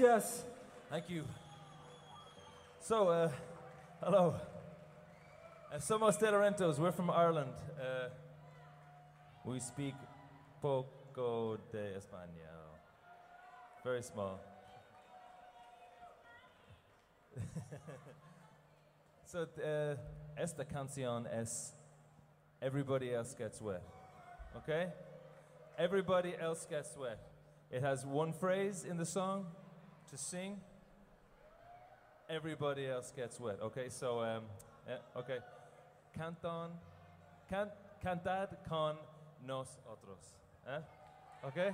Gracias. Thank you. So, uh, hello. Uh, somos Delorentos. We're from Ireland. Uh, we speak poco de español. Very small. so, uh, esta canción es Everybody Else Gets Wet. Okay? Everybody Else Gets Wet. It has one phrase in the song to sing. Everybody else gets wet. Okay, so, um, okay. Canton, can, cantad con nosotros. Eh? Okay?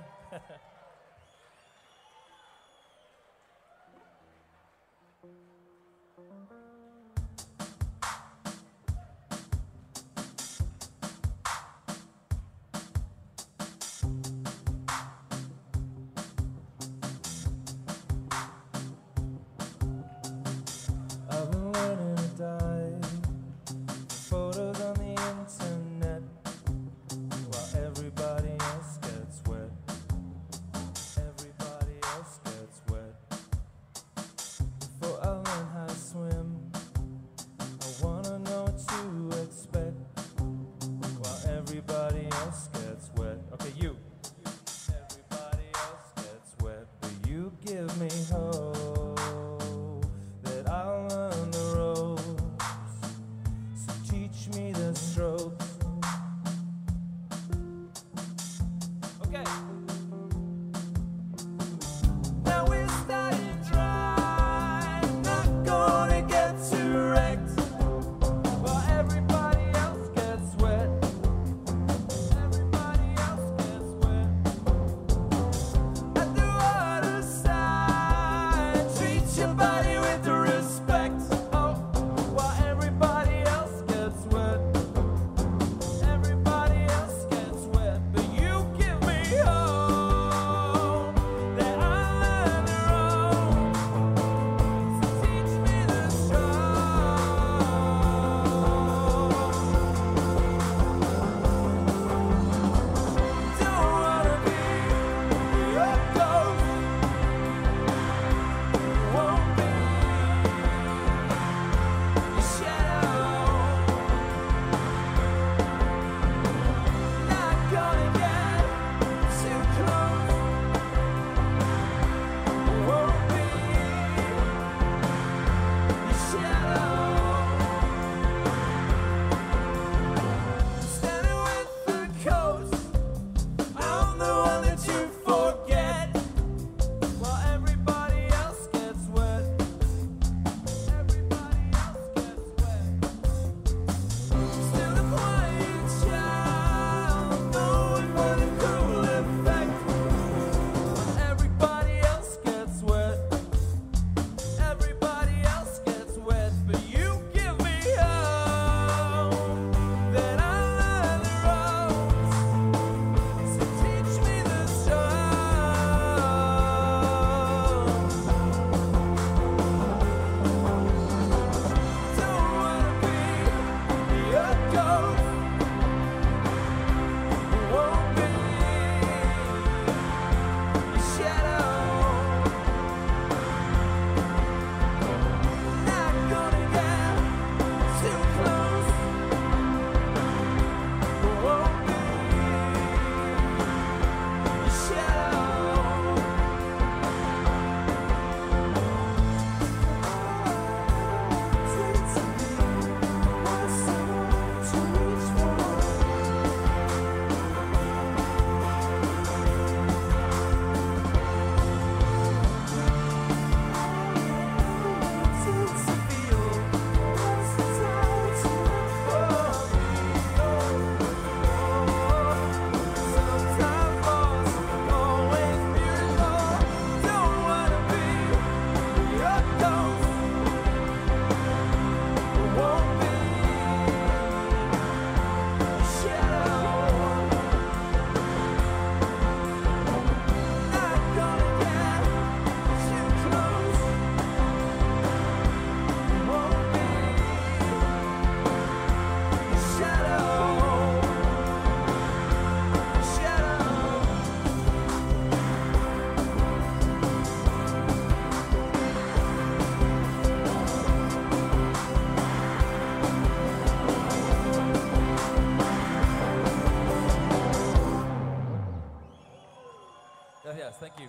Thank you.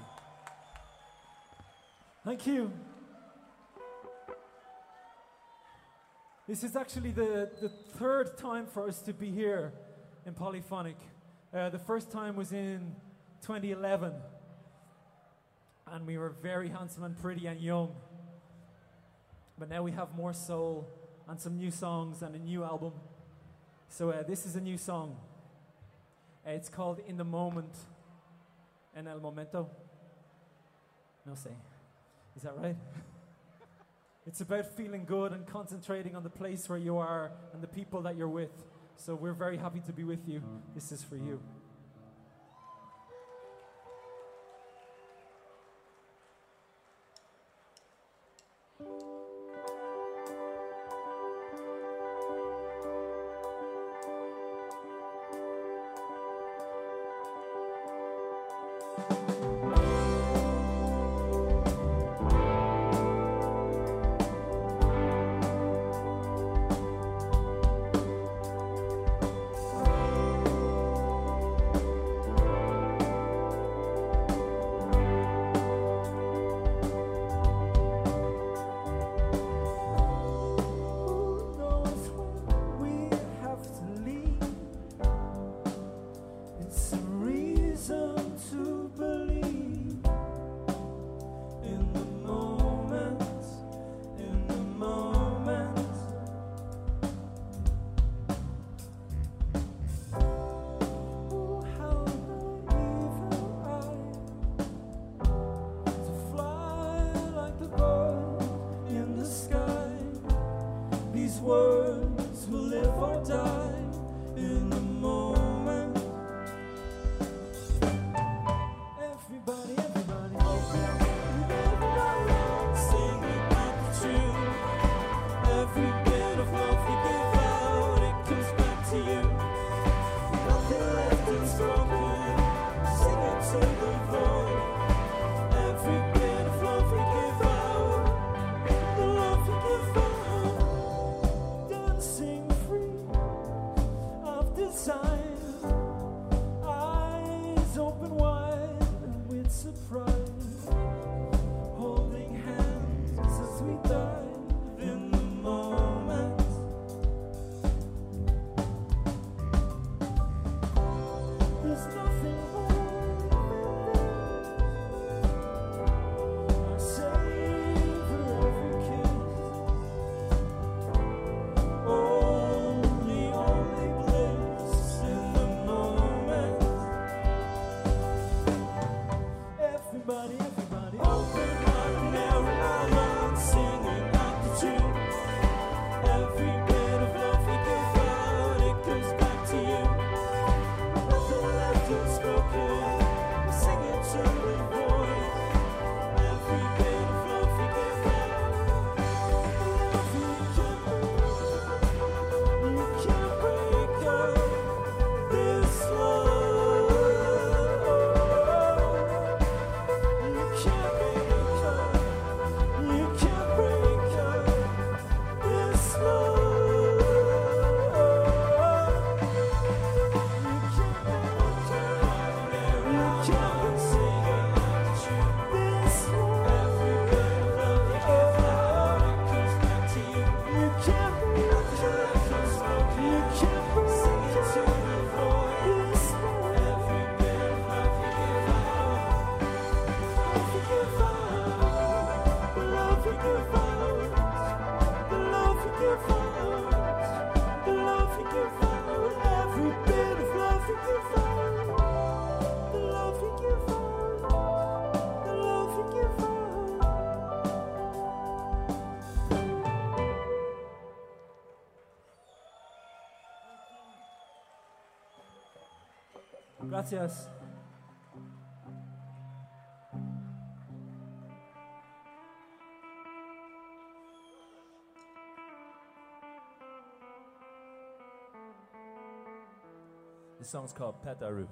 Thank you. This is actually the, the third time for us to be here in Polifonik. Uh, the first time was in 2011, and we were very handsome and pretty and young. But now we have more soul and some new songs and a new album. So, uh, this is a new song. Uh, it's called In the Moment. En el momento. No sé. Is that right? it's about feeling good and concentrating on the place where you are and the people that you're with. So we're very happy to be with you. Mm. This is for you. you. Gracias. This song's called Pataru.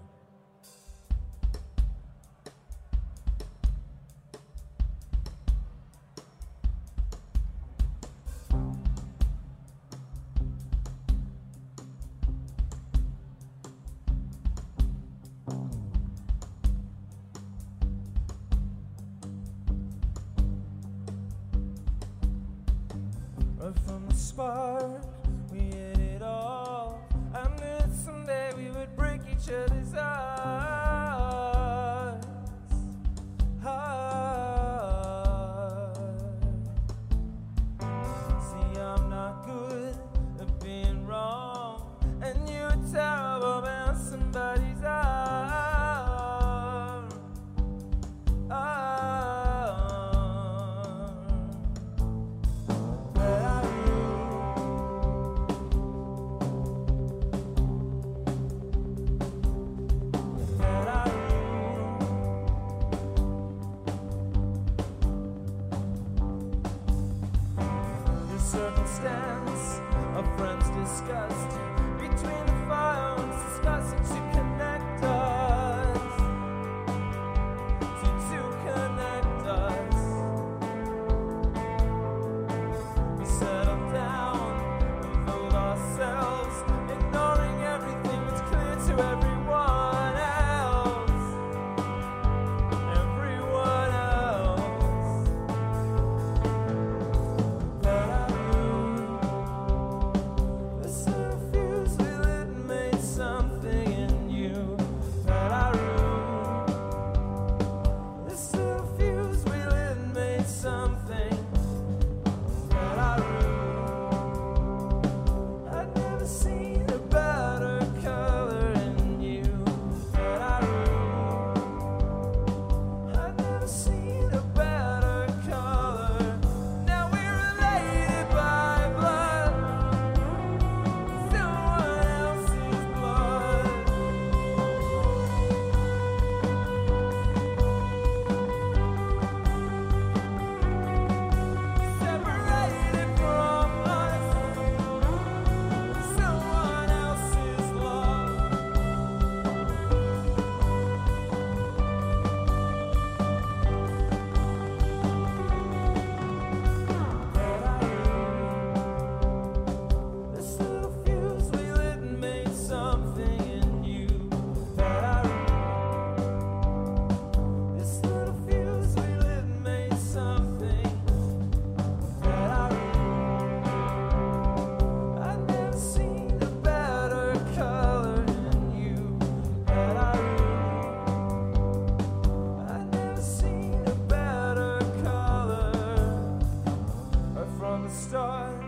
start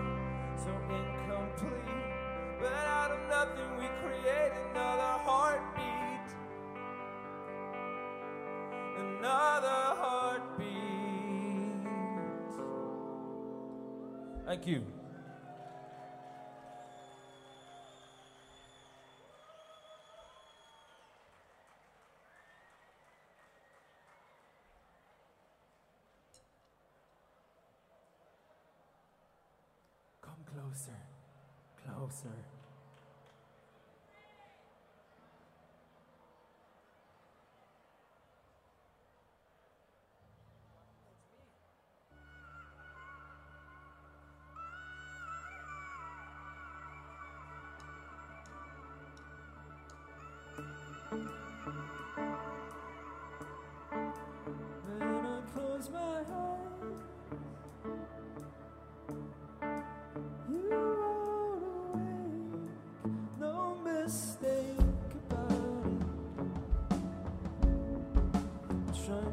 so incomplete. But out of nothing, we create another heartbeat. Another heartbeat. Thank you. closer. my heart.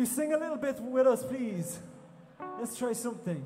you sing a little bit with us, please? Let's try something.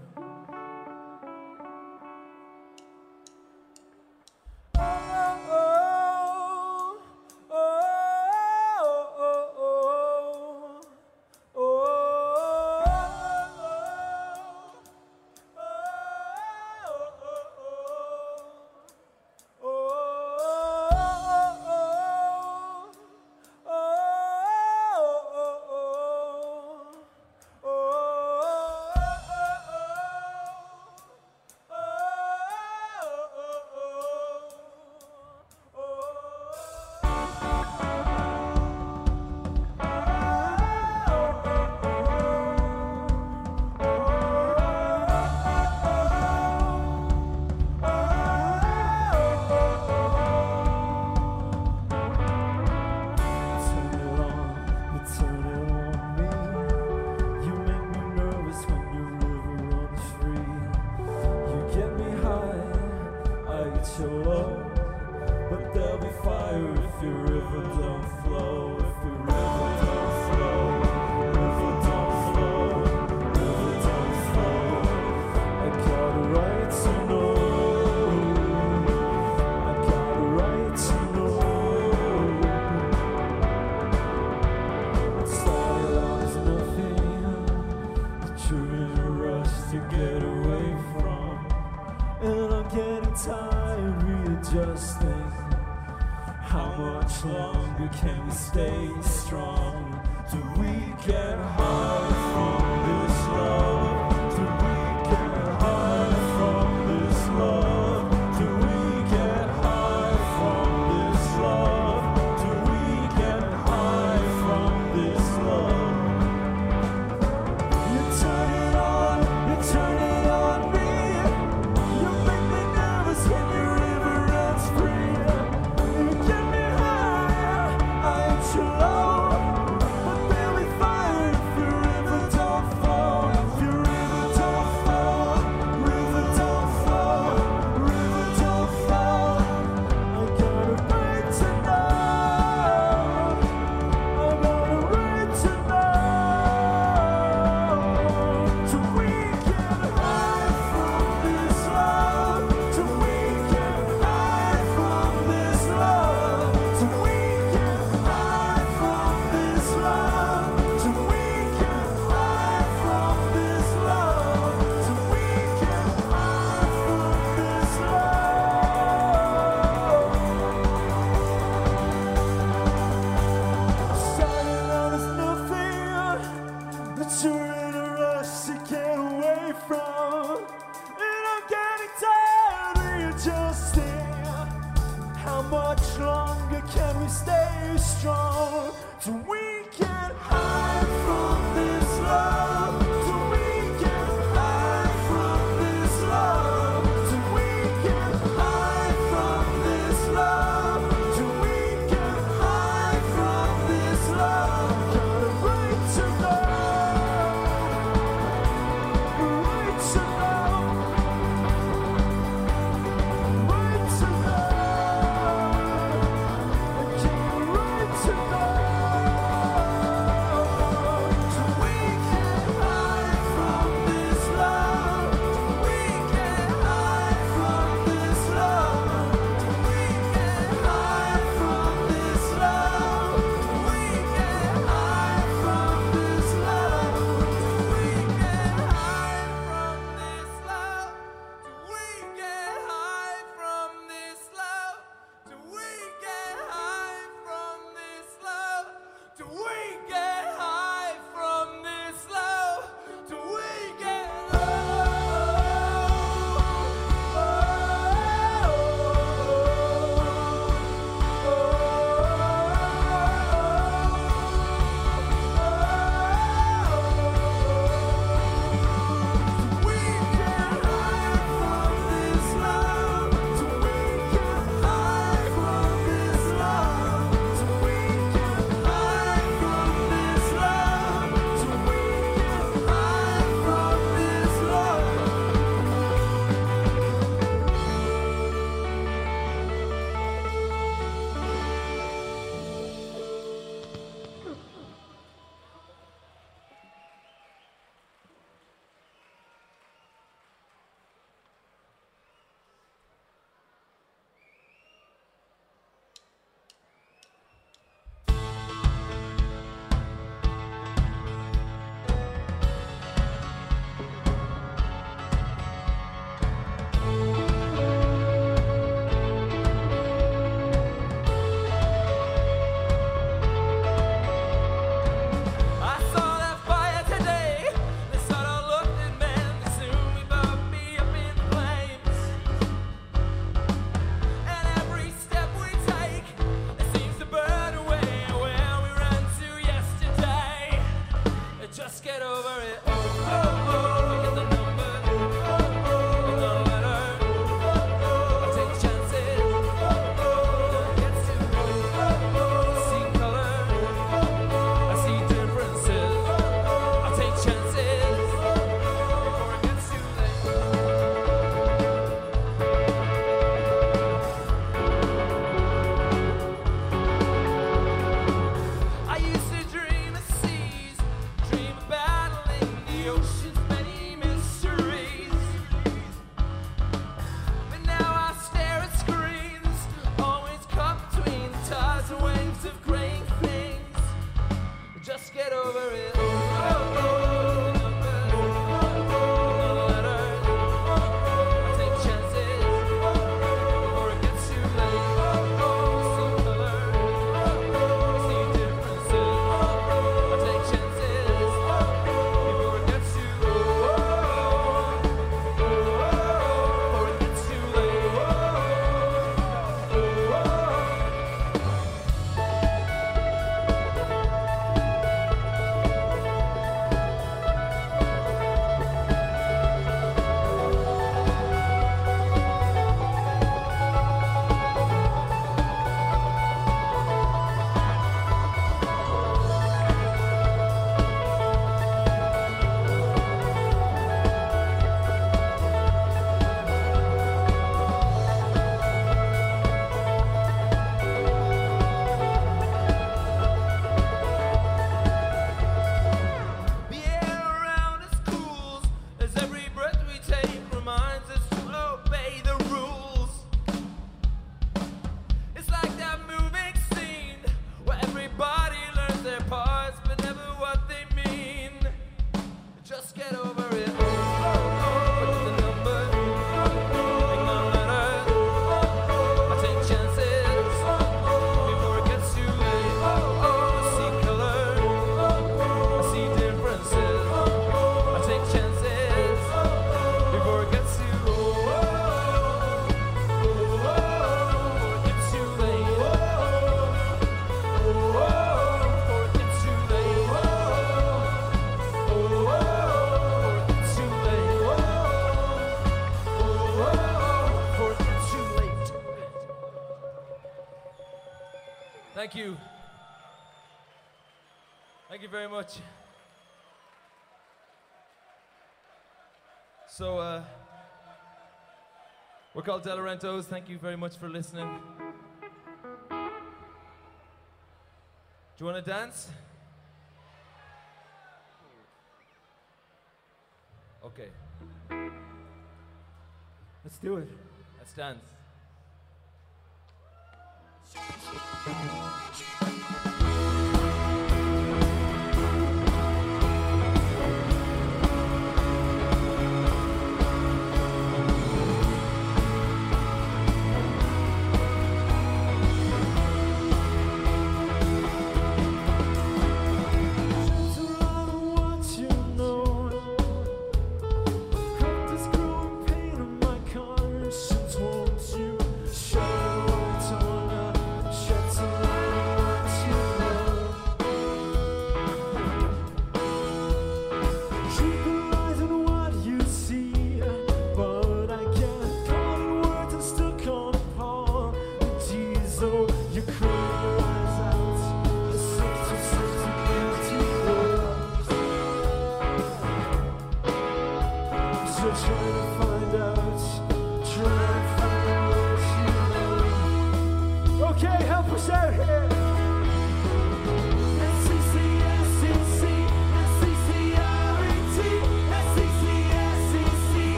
Just get over it. Oh, oh, oh. called Delorentos, thank you very much for listening. Do you want to dance? Okay. Let's do it. Let's dance.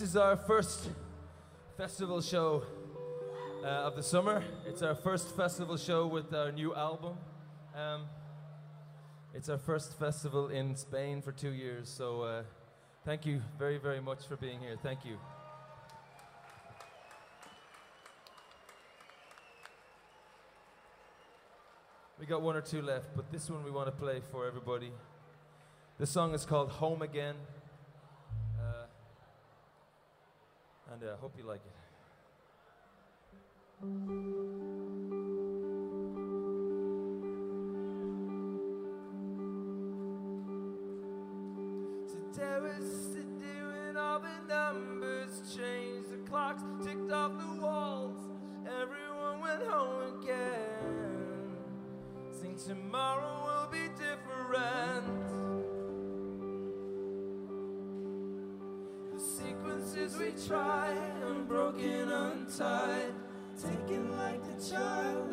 This is our first festival show uh, of the summer. It's our first festival show with our new album. Um, it's our first festival in Spain for two years, so uh, thank you very, very much for being here. Thank you. We got one or two left, but this one we want to play for everybody. The song is called Home Again. And I uh, hope you like it. The day when all the numbers changed, the clocks ticked off the walls, everyone went home again. Sing tomorrow will be different. The sequences we try, untied, taken like a child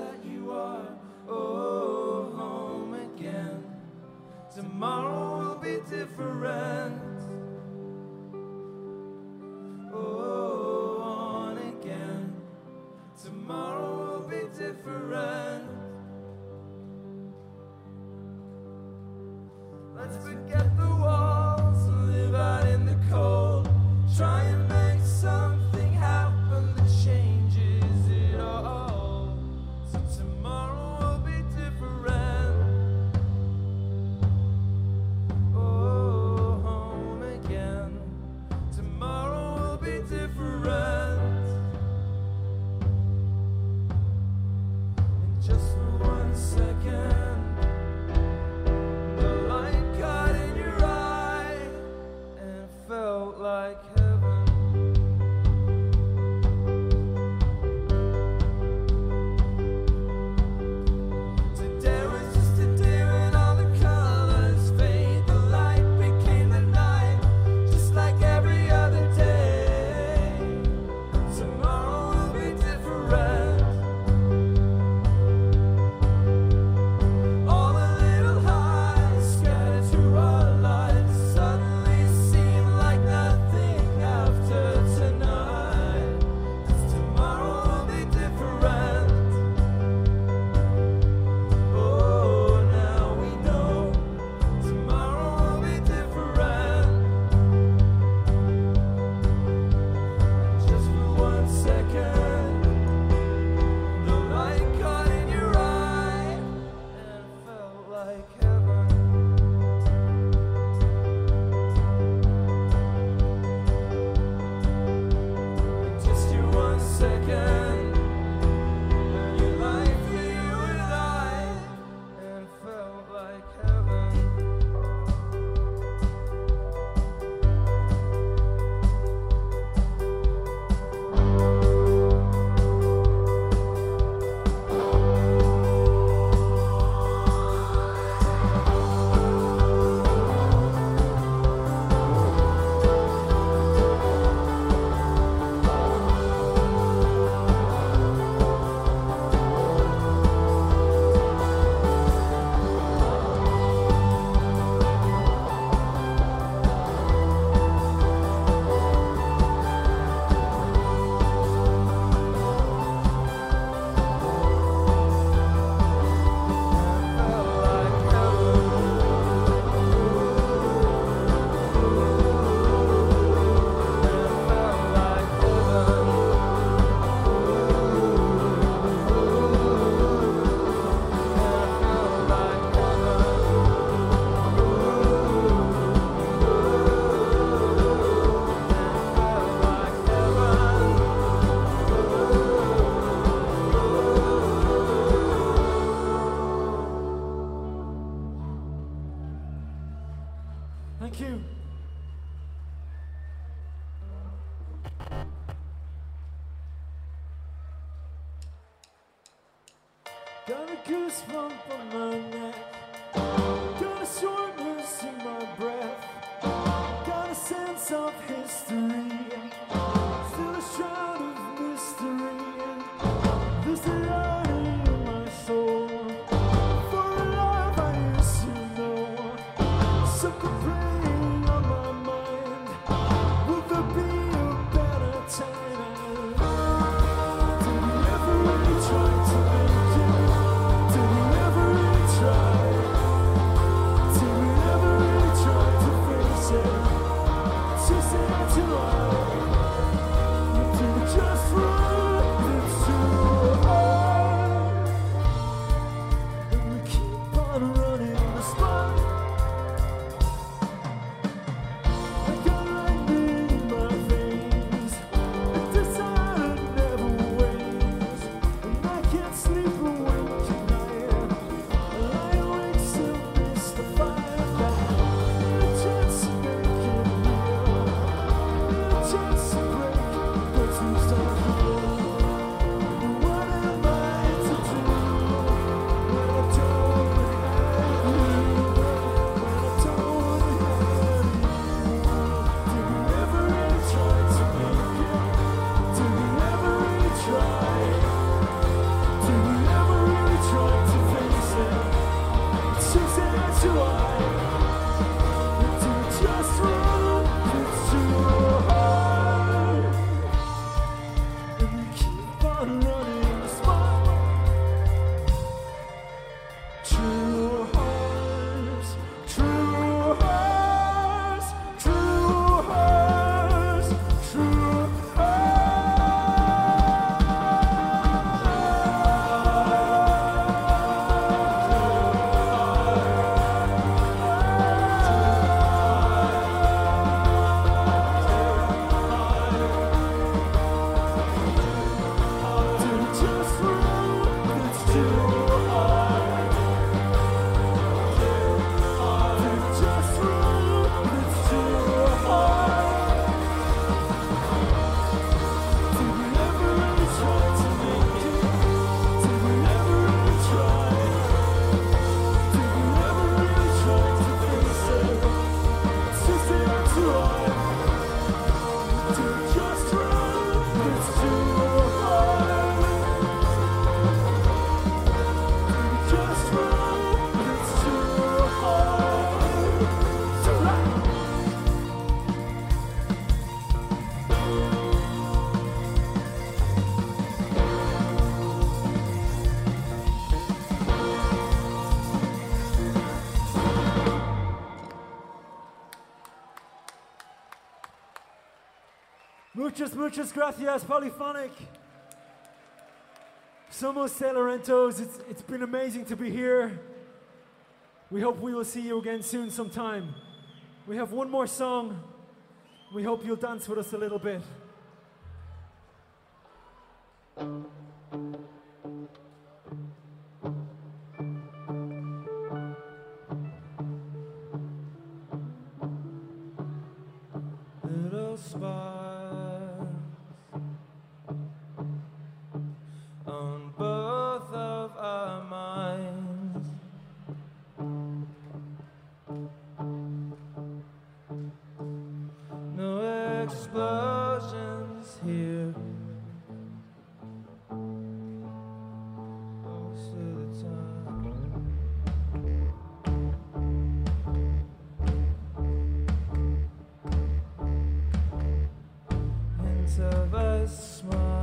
Muchas, gracias, Polifonik. Somos Delorentos. It's, it's been amazing to be here. We hope we will see you again soon sometime. We have one more song. We hope you'll dance with us a little bit. little of a smile,